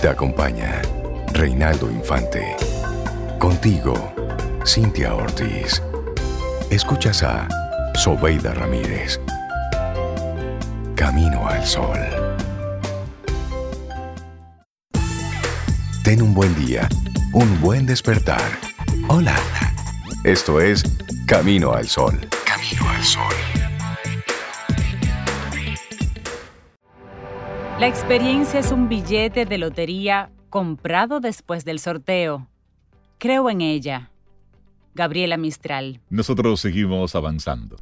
Te acompaña Reinaldo Infante. Contigo, Cintia Ortiz. Escuchas a Sobeida Ramírez. Camino al Sol. Ten un buen día, un buen despertar. Hola. Esto es Camino al Sol. Camino al Sol. La experiencia es un billete de lotería comprado después del sorteo. Creo en ella. Gabriela Mistral. Nosotros seguimos avanzando.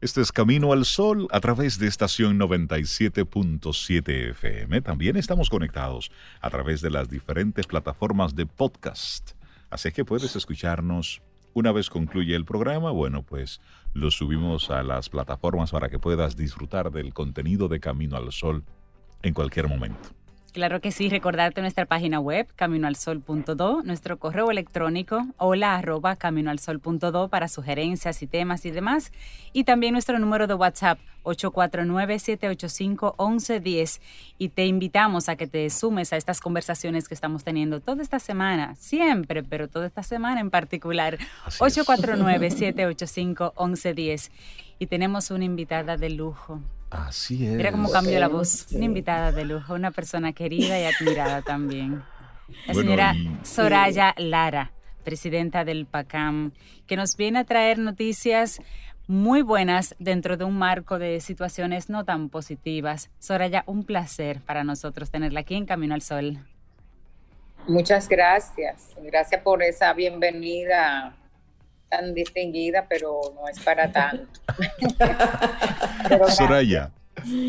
Este es Camino al Sol a través de estación 97.7 FM. También estamos conectados a través de las diferentes plataformas de podcast. Así que puedes escucharnos una vez concluye el programa. Bueno, pues lo subimos a las plataformas para que puedas disfrutar del contenido de Camino al Sol en cualquier momento. Claro que sí, recordarte nuestra página web, caminoalsol.do, nuestro correo electrónico, hola arroba caminoalsol.do para sugerencias y temas y demás, y también nuestro número de WhatsApp, 849-785-1110. Y te invitamos a que te sumes a estas conversaciones que estamos teniendo toda esta semana, siempre, pero toda esta semana en particular, 849-785-1110. Y tenemos una invitada de lujo. Así es. Mira cómo cambió la voz. Una invitada de lujo, una persona querida y admirada también. La señora Soraya Lara, presidenta del PACAM, que nos viene a traer noticias muy buenas dentro de un marco de situaciones no tan positivas. Soraya, un placer para nosotros tenerla aquí en Camino al Sol. Muchas gracias. Gracias por esa bienvenida tan distinguida, pero no es para tanto. Soraya.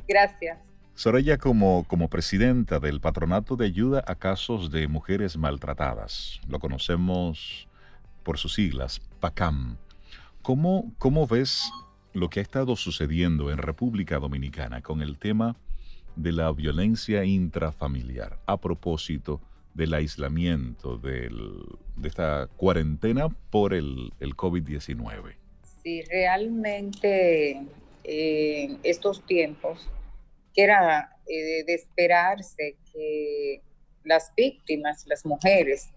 Gracias. Soraya, como, como presidenta del Patronato de Ayuda a Casos de Mujeres Maltratadas, lo conocemos por sus siglas, PACAM. ¿Cómo, ¿Cómo ves lo que ha estado sucediendo en República Dominicana con el tema de la violencia intrafamiliar a propósito del aislamiento, del, de esta cuarentena por el, el COVID-19? Sí, realmente en eh, estos tiempos, que era eh, de esperarse que las víctimas, las mujeres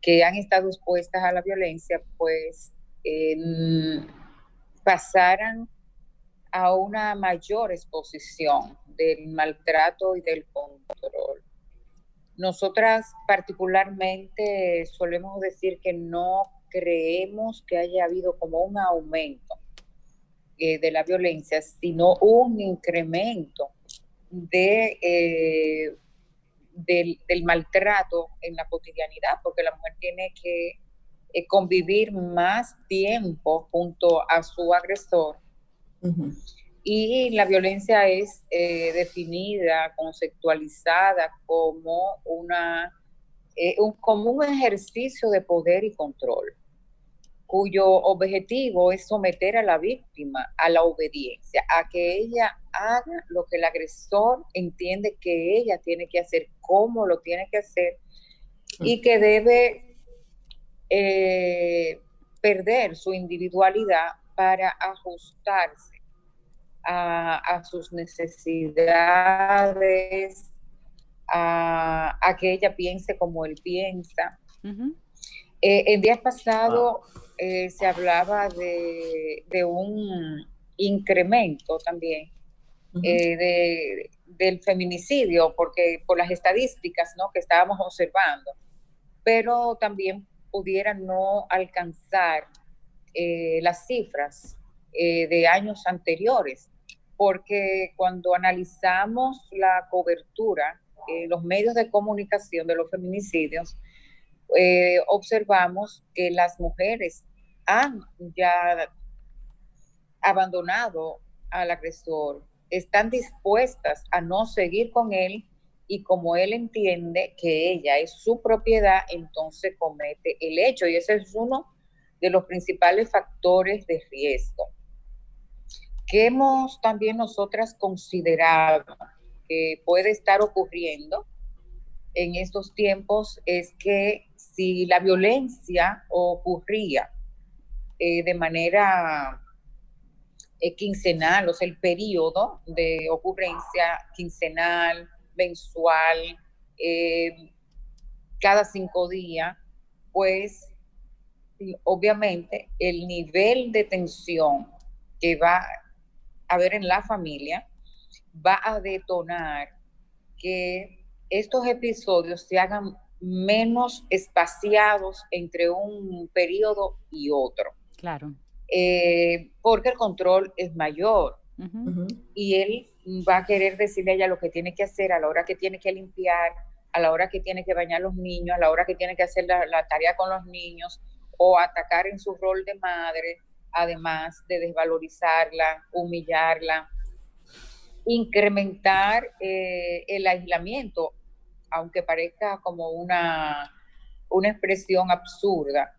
que han estado expuestas a la violencia, pues pasaran a una mayor exposición del maltrato y del control. Nosotras particularmente solemos decir que no creemos que haya habido como un aumento eh, de la violencia, sino un incremento de, eh, del, maltrato en la cotidianidad, porque la mujer tiene que eh, convivir más tiempo junto a su agresor y la violencia es eh, definida, conceptualizada como, una, eh, un, como ejercicio de poder y control, cuyo objetivo es someter a la víctima a la obediencia, a que ella haga lo que el agresor entiende que ella tiene que hacer, cómo lo tiene que hacer, y que debe eh, perder su individualidad para ajustarse a, sus necesidades, a, que ella piense como él piensa. Eh, el día pasado eh, se hablaba de, un incremento también eh, del feminicidio, porque por las estadísticas ¿no? que estábamos observando, pero también pudiera no alcanzar las cifras de años anteriores porque cuando analizamos la cobertura, en los medios de comunicación de los feminicidios, eh, observamos que las mujeres han ya abandonado al agresor, están dispuestas a no seguir con él y como él entiende que ella es su propiedad, entonces comete el hecho. Y ese es uno de los principales factores de riesgo que hemos también nosotras considerado que puede estar ocurriendo en estos tiempos es que si la violencia ocurría eh, de manera eh, quincenal, o sea, el periodo de ocurrencia quincenal, mensual, eh, cada cinco días, pues obviamente el nivel de tensión que va haber en la familia va a detonar que estos episodios se hagan menos espaciados entre un periodo y otro. Claro. Eh, porque el control es mayor y él va a querer decirle a ella lo que tiene que hacer a la hora que tiene que limpiar, a la hora que tiene que bañar a los niños, a la hora que tiene que hacer la, tarea con los niños o atacar en su rol de madre, además de desvalorizarla, humillarla, incrementar eh, el aislamiento, aunque parezca como una, una expresión absurda,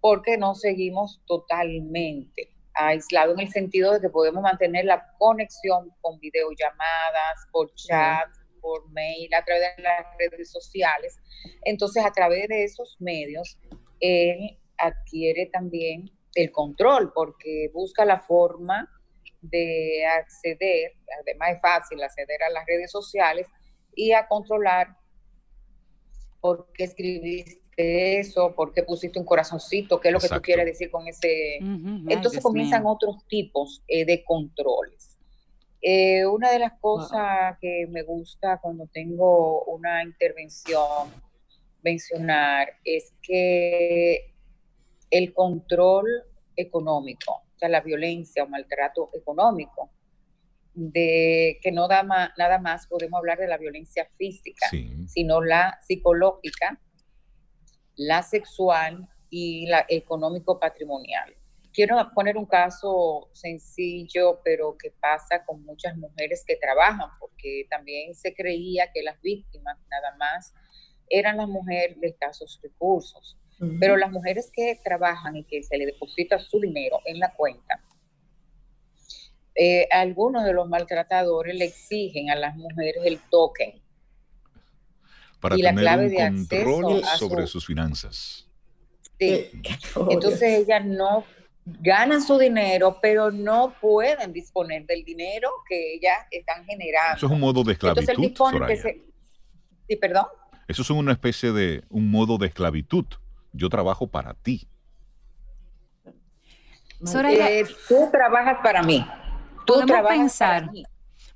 porque no seguimos totalmente aislados en el sentido de que podemos mantener la conexión con videollamadas, por chat, por mail, a través de las redes sociales. Entonces, a través de esos medios, él adquiere también el control porque busca la forma de acceder, además es fácil acceder a las redes sociales y a controlar por qué escribiste eso, por qué pusiste un corazoncito, qué es lo que tú quieres decir con ese... Entonces comienzan otros tipos eh, de controles. Eh, una de las cosas que me gusta cuando tengo una intervención mencionar es que el control económico, o sea, la violencia o maltrato económico, de que no da nada más podemos hablar de la violencia física, sino la psicológica, la sexual y la económico-patrimonial. Quiero poner un caso sencillo, pero que pasa con muchas mujeres que trabajan, porque también se creía que las víctimas nada más eran las mujeres de escasos recursos. Pero las mujeres que trabajan y que se le deposita su dinero en la cuenta, eh, algunos de los maltratadores le exigen a las mujeres el token para y tener la clave un de control sobre sus finanzas. Sí. Entonces ellas no ganan su dinero, pero no pueden disponer del dinero que ellas están generando. Eso es un modo de esclavitud. Sí, perdón. Eso es una especie de un modo de esclavitud. Yo trabajo para ti. Soraya, eh, tú trabajas para mí. Tú trabajas pensar. Para mí.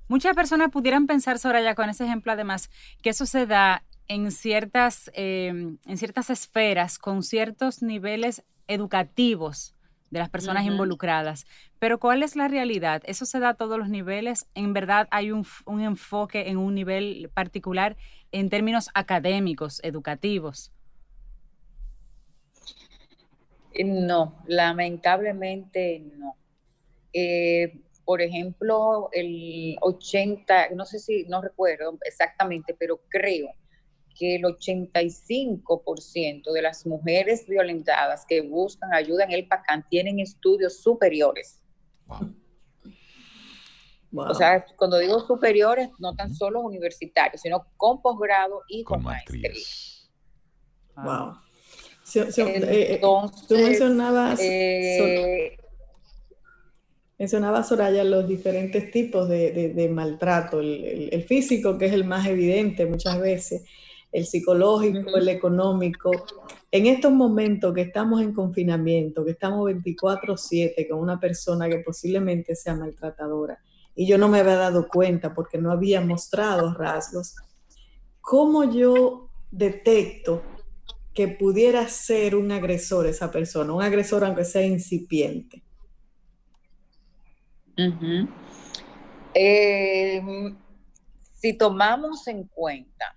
Muchas personas pudieran pensar, Soraya, con ese ejemplo además, que eso se da en ciertas, em, en ciertas esferas con ciertos niveles educativos de las personas involucradas. Pero ¿cuál es la realidad? ¿Eso se da a todos los niveles? ¿En verdad hay un, un enfoque en un nivel particular en términos académicos, educativos? Eh, no, lamentablemente no. Eh, por ejemplo, el 80, no sé si, no recuerdo exactamente, pero creo que el 85% de las mujeres violentadas que buscan ayuda en el PACAN tienen estudios superiores. O sea, cuando digo superiores, no tan solo universitarios, sino con posgrado y con, maestría. Wow. Eh, tú mencionabas, eh, mencionabas, Soraya, los diferentes tipos de, maltrato, el, físico, que es el más evidente muchas veces, el psicológico, el económico. En estos momentos que estamos en confinamiento, que estamos 24/7 con una persona que posiblemente sea maltratadora, y yo no me había dado cuenta porque no había mostrado rasgos, ¿cómo yo detecto que pudiera ser un agresor esa persona, un agresor aunque sea incipiente? Em, si tomamos en cuenta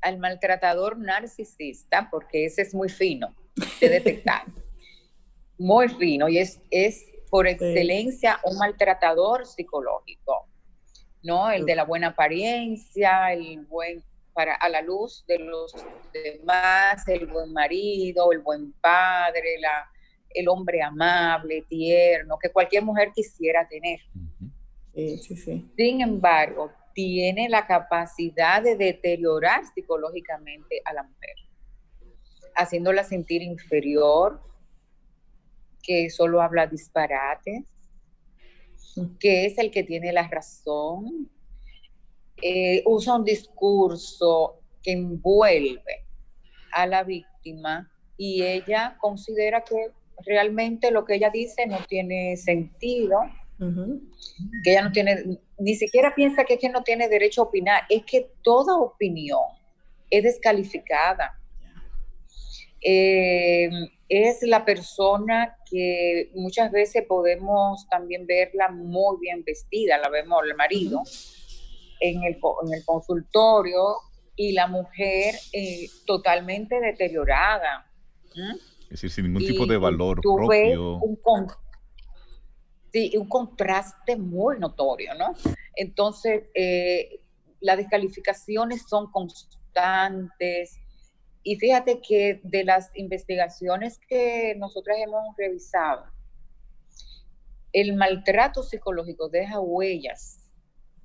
al maltratador narcisista, porque ese es muy fino de detectar, muy fino, y es, es por excelencia un maltratador psicológico, ¿no? El de la buena apariencia, el buen, para, a la luz de los demás, el buen marido, el buen padre, la, el hombre amable, tierno, que cualquier mujer quisiera tener. Sí, sí, sí. Sin embargo, tiene la capacidad de deteriorar psicológicamente a la mujer, haciéndola sentir inferior, que solo habla disparates, que es el que tiene la razón, eh, usa un discurso que envuelve a la víctima y ella considera que realmente lo que ella dice no tiene sentido, que ella no tiene, ni siquiera piensa que es que no tiene derecho a opinar, es que toda opinión es descalificada. Eh, es la persona que muchas veces podemos también verla muy bien vestida, la vemos el marido en, el, en el consultorio y la mujer eh, totalmente deteriorada. Es decir, sin ningún tipo de valor propio. un, sí, un contraste muy notorio, ¿no? Entonces, eh, las descalificaciones son constantes. Y fíjate que de las investigaciones que nosotras hemos revisado, el maltrato psicológico deja huellas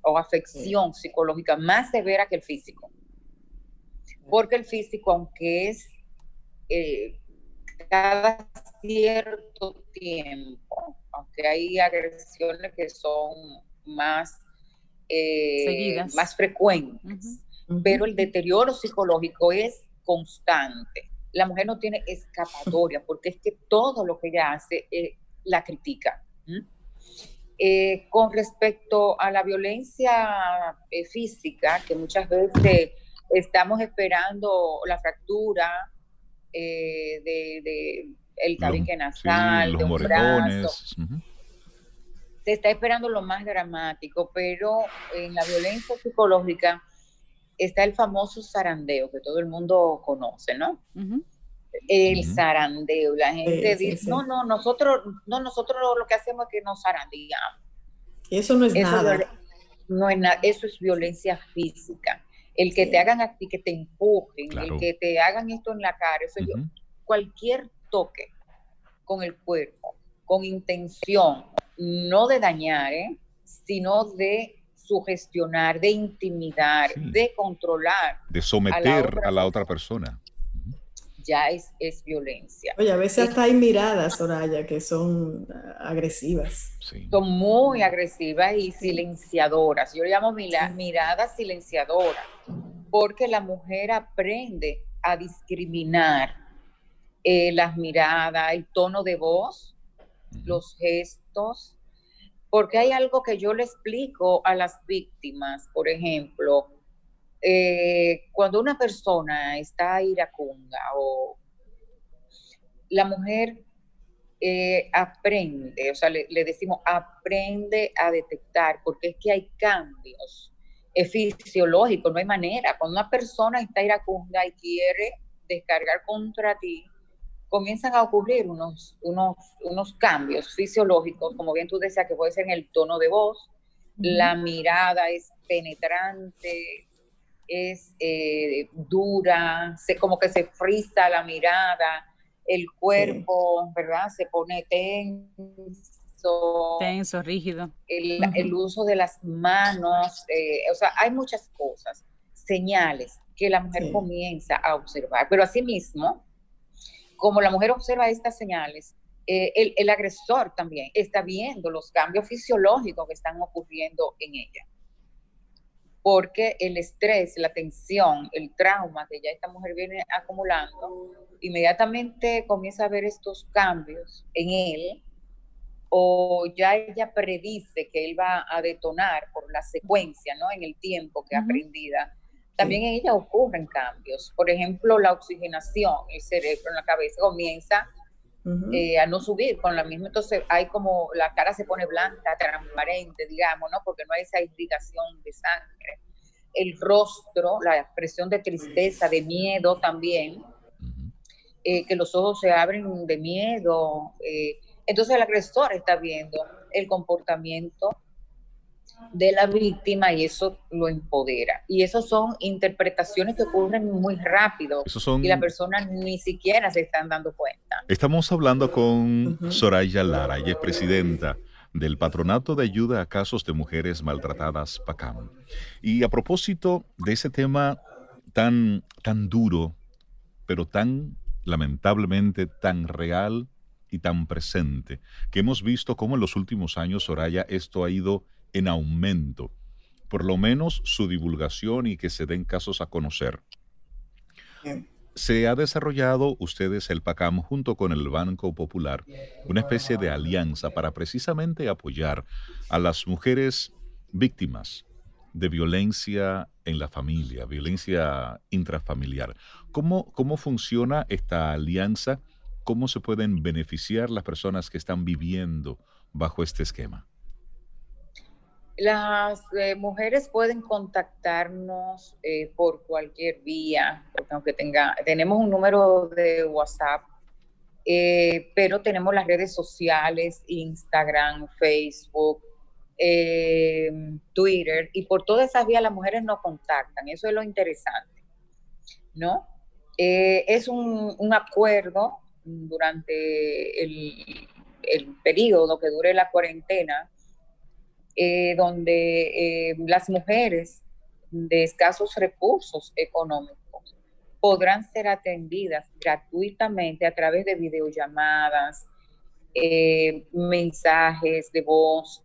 o afección psicológica más severa que el físico. Porque el físico, aunque es eh, cada cierto tiempo, aunque hay agresiones que son más, eh, más frecuentes, pero el deterioro psicológico es constante. La mujer no tiene escapatoria porque es que todo lo que ella hace eh, la critica. Eh, con respecto a la violencia física, que muchas veces estamos esperando la fractura, eh, de, el tabique nasal, de un brazo. Se está esperando lo más dramático, pero en la violencia psicológica está el famoso zarandeo que todo el mundo conoce, ¿no? El zarandeo, la gente dice, no, no, nosotros, no, nosotros lo que hacemos es que nos zarandeamos. Eso no es nada. no es nada, eso es violencia física el que te hagan así, que te empujen, el que te hagan esto en la cara, eso yo, cualquier toque con el cuerpo, con intención, no de dañar, ¿eh? sino de sugestionar, de intimidar, de controlar. De someter a la otra, persona. Ya es, es, violencia. Oye, a veces hasta hay miradas, Soraya, que son ah, agresivas. Son muy agresivas y silenciadoras. Yo le llamo miradas silenciadoras porque la mujer aprende a discriminar eh, las miradas, el tono de voz, los gestos, porque hay algo que yo le explico a las víctimas, por ejemplo, eh, cuando una persona está iracunda o la mujer eh, aprende, o sea, le, decimos aprende a detectar, porque es que hay cambios es fisiológico, no hay manera. Cuando una persona está iracunda y quiere descargar contra ti, comienzan a ocurrir unos, unos, unos cambios fisiológicos, como bien tú decías, que puede ser en el tono de voz, la mirada es penetrante, es eh, dura, se, como que se frisa la mirada, el cuerpo, ¿verdad? Se pone tenso tenso, rígido. El, uso de las manos, eh, o sea, hay muchas cosas, señales que la mujer comienza a observar, pero asimismo, como la mujer observa estas señales, eh, el, el, agresor también está viendo los cambios fisiológicos que están ocurriendo en ella. Porque el estrés, la tensión, el trauma que ya esta mujer viene acumulando, inmediatamente comienza a ver estos cambios en él o ya ella predice que él va a detonar por la secuencia, ¿no? En el tiempo que ha aprendida. También en ella ocurren cambios. Por ejemplo, la oxigenación, el cerebro en la cabeza comienza eh, a no subir con la misma. Entonces hay como la cara se pone blanca, transparente, digamos, ¿no? Porque no hay esa irrigación de sangre. El rostro, la expresión de tristeza, de miedo también, eh, que los ojos se abren de miedo. Eh, entonces el agresor está viendo el comportamiento de la víctima y eso lo empodera. Y eso son interpretaciones que ocurren muy rápido y la persona ni siquiera se están dando cuenta. Estamos hablando con Soraya Lara, ella es presidenta del Patronato de Ayuda a Casos de Mujeres Maltratadas, PACAM. Y a propósito de ese tema tan, tan duro, pero tan lamentablemente tan real y tan presente, que hemos visto cómo en los últimos años, Soraya, esto ha ido en aumento, por lo menos su divulgación y que se den casos a conocer. se ha desarrollado ustedes el PACAM junto con el Banco Popular, una especie de alianza para precisamente apoyar a las mujeres víctimas de violencia en la familia, violencia intrafamiliar. ¿Cómo, cómo funciona esta alianza? ¿Cómo se pueden beneficiar las personas que están viviendo bajo este esquema? Las eh, mujeres pueden contactarnos eh, por cualquier vía, aunque tenga, tenemos un número de WhatsApp, eh, pero tenemos las redes sociales, Instagram, Facebook, Twitter, y por todas esas vías las mujeres nos contactan, eso es lo interesante, ¿no? es un, un, acuerdo durante el, el periodo que dure la cuarentena, eh, donde eh, las mujeres de escasos recursos económicos podrán ser atendidas gratuitamente a través de videollamadas, eh, mensajes de voz,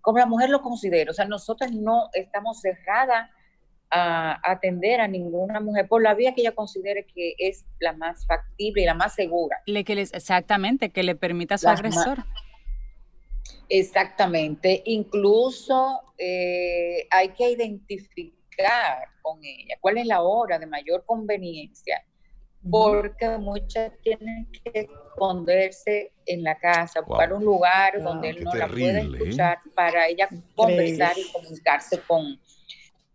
como la mujer lo considera. O sea, nosotros no estamos cerradas a atender a ninguna mujer por la vía que ella considere que es la más factible y la más segura. Le, que les, exactamente, que le permita a su agresor. Exactamente. Incluso eh, hay que identificar con ella cuál es la hora de mayor conveniencia, porque muchas tienen que esconderse en la casa, buscar un lugar donde él no la pueda ¿eh? escuchar para ella conversar y comunicarse con,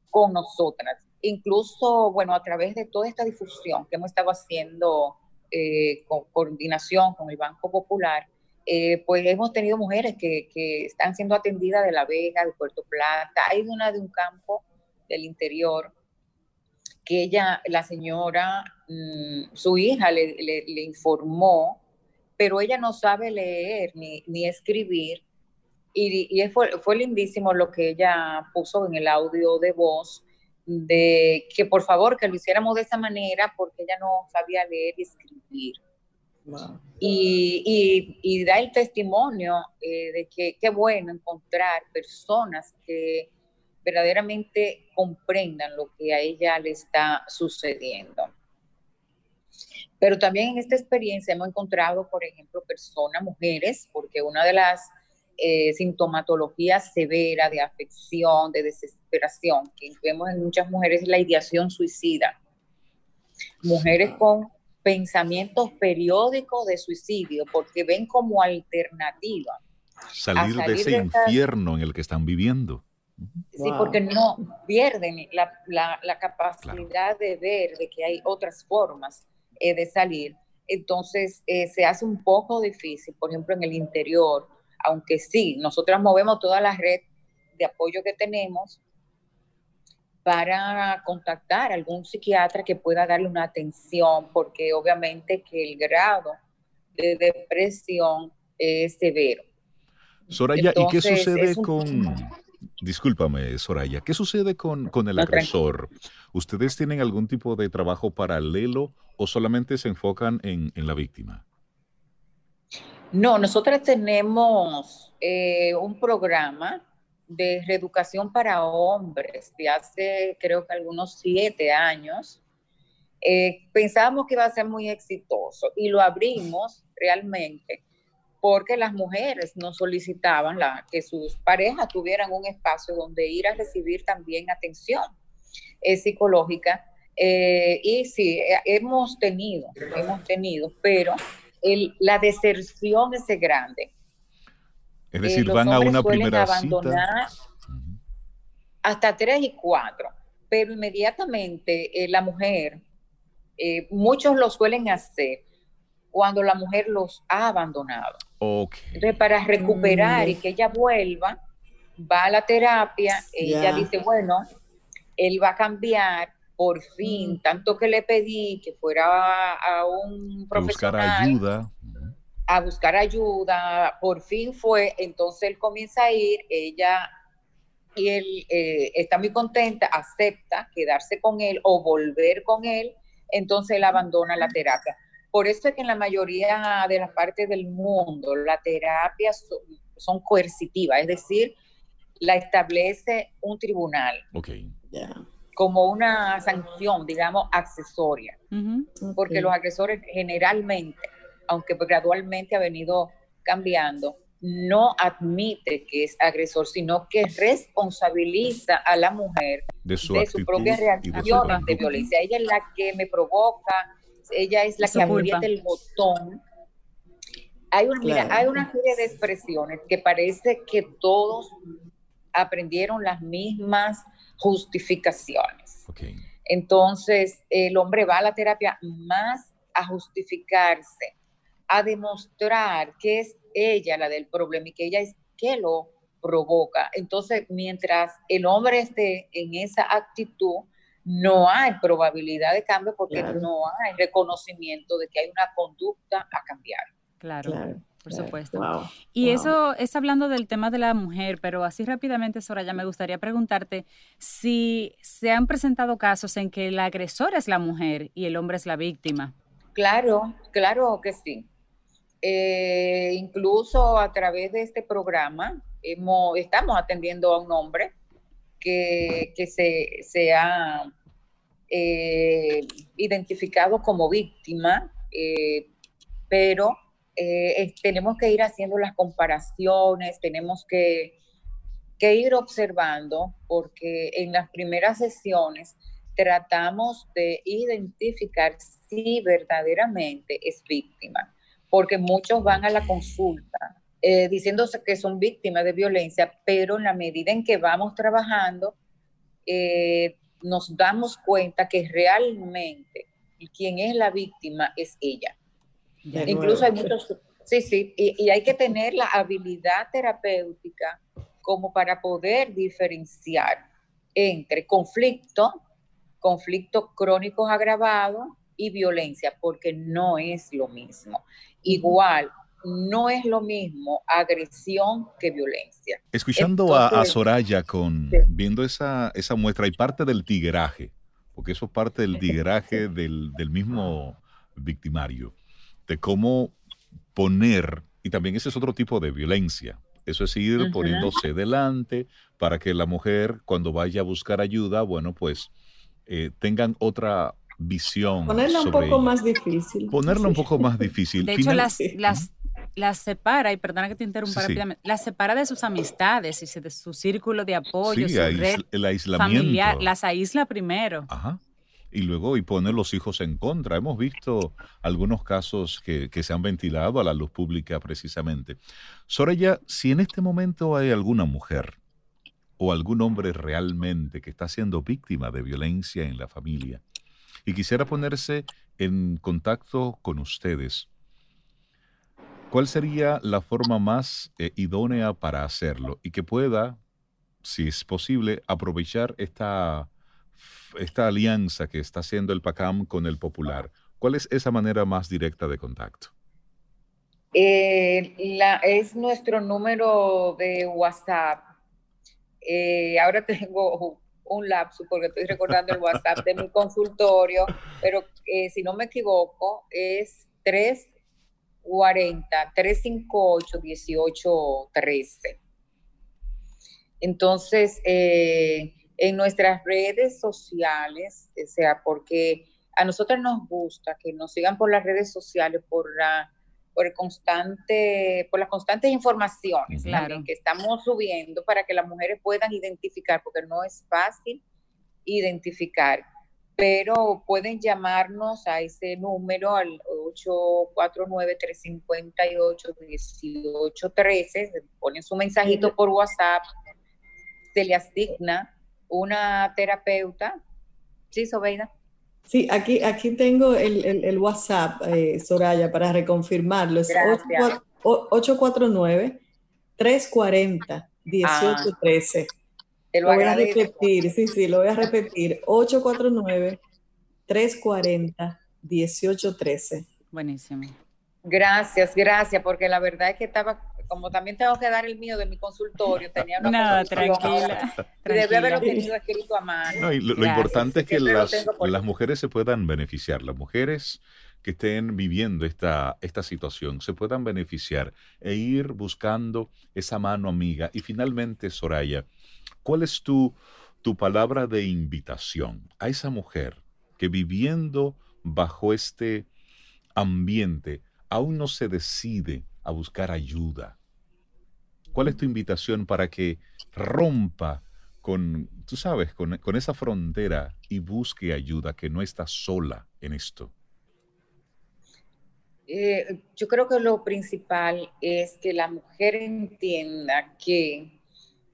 con nosotras. Incluso, bueno, a través de toda esta difusión que hemos estado haciendo eh, con coordinación con el Banco Popular, eh, pues hemos tenido mujeres que, están siendo atendidas de La Vega, de Puerto Plata. Hay una de un campo del interior que ella, la señora, mm, su hija le, le, informó, pero ella no sabe leer ni, ni escribir. Y, y fue, fue, lindísimo lo que ella puso en el audio de voz, de que por favor que lo hiciéramos de esa manera porque ella no sabía leer y escribir. Y, da el testimonio eh, de que qué bueno encontrar personas que verdaderamente comprendan lo que a ella le está sucediendo. Pero también en esta experiencia hemos encontrado, por ejemplo, personas, mujeres, porque una de las eh, sintomatologías severas de afección, de desesperación que vemos en muchas mujeres es la ideación suicida. Mujeres con pensamientos periódicos de suicidio, porque ven como alternativa. Salir, de ese infierno en el que están viviendo. Sí, porque no pierden la, capacidad de ver de que hay otras formas eh, de salir. Entonces eh, se hace un poco difícil, por ejemplo, en el interior, aunque sí, nosotras movemos toda la red de apoyo que tenemos, para contactar a algún psiquiatra que pueda darle una atención, porque obviamente que el grado de depresión es severo. Soraya, ¿y qué sucede con... Discúlpame, Soraya, ¿qué sucede con, con el agresor? ¿Ustedes tienen algún tipo de trabajo paralelo o solamente se enfocan en, en la víctima? No, nosotros tenemos eh, un programa de reeducación para hombres de hace creo que algunos siete años. Eh, pensábamos que iba a ser muy exitoso y lo abrimos realmente porque las mujeres nos solicitaban la, que sus parejas tuvieran un espacio donde ir a recibir también atención eh, psicológica. Eh, y sí, hemos tenido, hemos tenido, pero el, la deserción es grande. Es decir, van a una primera cita. Hasta tres y cuatro, pero inmediatamente eh, la mujer, eh, muchos lo suelen hacer cuando la mujer los ha abandonado. Entonces, para recuperar y que ella vuelva, va a la terapia, ella dice, bueno, él va a cambiar, por fin, mm. tanto que le pedí que fuera a, un profesional. buscar ayuda a buscar ayuda, por fin fue, entonces él comienza a ir, ella y él eh, está muy contenta, acepta quedarse con él o volver con él, entonces él abandona la terapia. Por eso es que en la mayoría de las partes del mundo la terapia son, coercitivas, es decir, la establece un tribunal. Como una sanción, digamos, accesoria, porque los agresores generalmente, aunque gradualmente ha venido cambiando, no admite que es agresor, sino que responsabiliza a la mujer de su, propia reacción de, violencia. Ella es la que me provoca, ella es la que aprieta el botón. Hay, hay una serie de expresiones que parece que todos aprendieron las mismas justificaciones. Entonces, el hombre va a la terapia más a justificarse, a demostrar que es ella la del problema y que ella es que lo provoca. Entonces, mientras el hombre esté en esa actitud, no hay probabilidad de cambio porque no hay reconocimiento de que hay una conducta a cambiar. Claro. por supuesto. y eso es hablando del tema de la mujer, pero así rápidamente, Soraya, me gustaría preguntarte si se han presentado casos en que el agresor es la mujer y el hombre es la víctima. Claro, claro que sí. Eh, incluso a través de este programa hemos, estamos atendiendo a un hombre que, se, ha eh, identificado como víctima, eh, pero tenemos que ir haciendo las comparaciones, tenemos que, que ir observando, porque en las primeras sesiones tratamos de identificar si verdaderamente es víctima porque muchos van a la consulta eh, diciéndose que son víctimas de violencia, pero en la medida en que vamos trabajando, eh, nos damos cuenta que realmente quien es la víctima es ella. Incluso hay muchos, sí, sí, y, hay que tener la habilidad terapéutica como para poder diferenciar entre conflicto, conflictos crónicos agravados y violencia, porque no es lo mismo. Igual, no es lo mismo agresión que violencia. Escuchando a, Soraya con viendo esa, esa muestra y parte del tigueraje, porque eso es parte del tigueraje del, mismo victimario, de cómo poner, y también ese es otro tipo de violencia, eso es ir poniéndose delante para que la mujer cuando vaya a buscar ayuda, bueno, pues eh, tengan otra visión. Ponerla un poco más difícil. Ponerla un poco más difícil. De hecho, las, las, las separa, y perdona que te interrumpa rápidamente, las separa de sus amistades y de su círculo de apoyo, su red el aislamiento. familiar, las aísla primero. Ajá. Y luego y pone los hijos en contra. Hemos visto algunos casos que, que se han ventilado a la luz pública precisamente. Soraya, si en este momento hay alguna mujer o algún hombre realmente que está siendo víctima de violencia en la familia, y quisiera ponerse en contacto con ustedes. ¿Cuál sería la forma más eh, idónea para hacerlo y que pueda, si es posible, aprovechar esta, esta alianza que está haciendo el PACAM con el Popular? ¿Cuál es esa manera más directa de contacto? Eh, es nuestro número de WhatsApp. Eh, ahora tengo un lapso porque estoy recordando el WhatsApp de mi consultorio, pero eh, si no me equivoco, es 340 358 1813. Entonces, eh, en nuestras redes sociales, o sea, porque a nosotros nos gusta que nos sigan por las redes sociales, por la por el constante, por las constantes informaciones que estamos subiendo para que las mujeres puedan identificar, porque no es fácil identificar, pero pueden llamarnos a ese número al 849-358-1813, ponen su mensajito por WhatsApp, se le asigna una terapeuta. ¿Sí, Sobeida? Sí, aquí, aquí tengo el, el, WhatsApp, eh, Soraya, para reconfirmarlo. Es 849-340-1813. lo, voy a repetir, sí, sí, lo voy a repetir. 849-340-1813. Buenísimo. Gracias, gracias, porque la verdad es que estaba como también tengo que dar el mío de mi consultorio, tenía una no, tranquila, y debí haberlo tenido escrito a mano. lo, importante es que las, las mujeres se puedan beneficiar, las mujeres que estén viviendo esta, esta situación se puedan beneficiar e ir buscando esa mano amiga. Y finalmente, Soraya, ¿cuál es tu, tu palabra de invitación a esa mujer que viviendo bajo este ambiente aún no se decide a buscar ayuda. ¿Cuál es tu invitación para que rompa con, tú sabes, con, esa frontera y busque ayuda, que no está sola en esto? Eh, yo creo que lo principal es que la mujer entienda que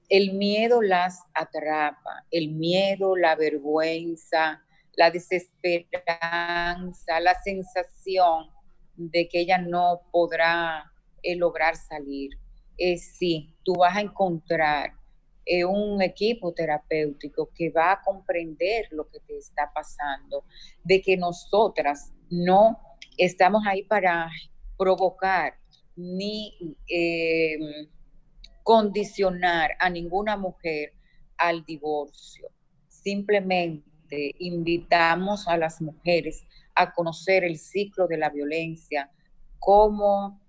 el miedo las atrapa, el miedo, la vergüenza, la desesperanza, la sensación de que ella no podrá eh, lograr salir. Eh, sí, tú vas a encontrar un equipo terapéutico que va a comprender lo que te está pasando, de que nosotras no estamos ahí para provocar ni eh, condicionar a ninguna mujer al divorcio. Simplemente invitamos a las mujeres a conocer el ciclo de la violencia, cómo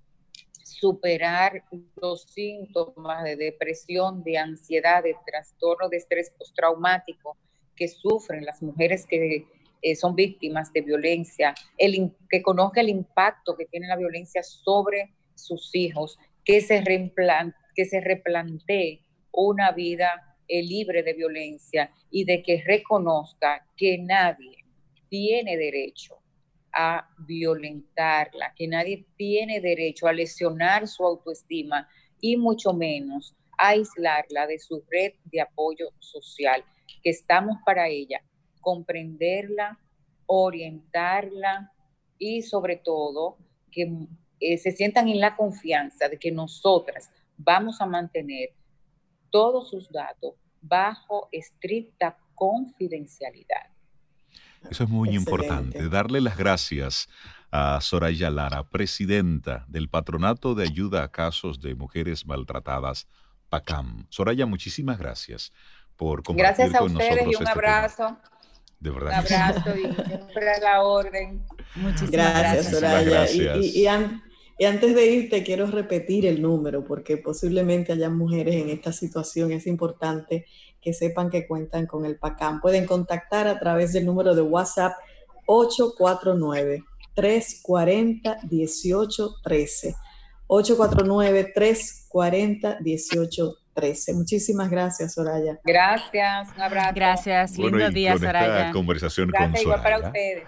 superar los síntomas de depresión, de ansiedad, de trastorno de estrés postraumático que sufren las mujeres que eh, son víctimas de violencia, el, que conozca el impacto que tiene la violencia sobre sus hijos, que se, que se replantee una vida eh, libre de violencia y de que reconozca que nadie tiene derecho a violentarla, que nadie tiene derecho a lesionar su autoestima y mucho menos a aislarla de su red de apoyo social, que estamos para ella comprenderla, orientarla y sobre todo que eh, se sientan en la confianza de que nosotras vamos a mantener todos sus datos bajo estricta confidencialidad. Eso es muy importante. Darle las gracias a Soraya Lara, presidenta del Patronato de Ayuda a Casos de Mujeres Maltratadas, PACAM. Soraya, muchísimas gracias por compartir gracias a con ustedes nosotros y un este abrazo. De verdad. Un abrazo y siempre a la orden. Muchísimas gracias, Soraya. Y, antes de irte, quiero repetir el número, porque posiblemente haya mujeres en esta situación. Es importante que sepan que cuentan con el PACAM. Pueden contactar a través del número de WhatsApp 849 340 1813. 849 340 1813. Muchísimas gracias, Soraya. Gracias, un abrazo. Gracias, lindo día, con Soraya. Esta conversación gracias con igual Soraya. para ustedes.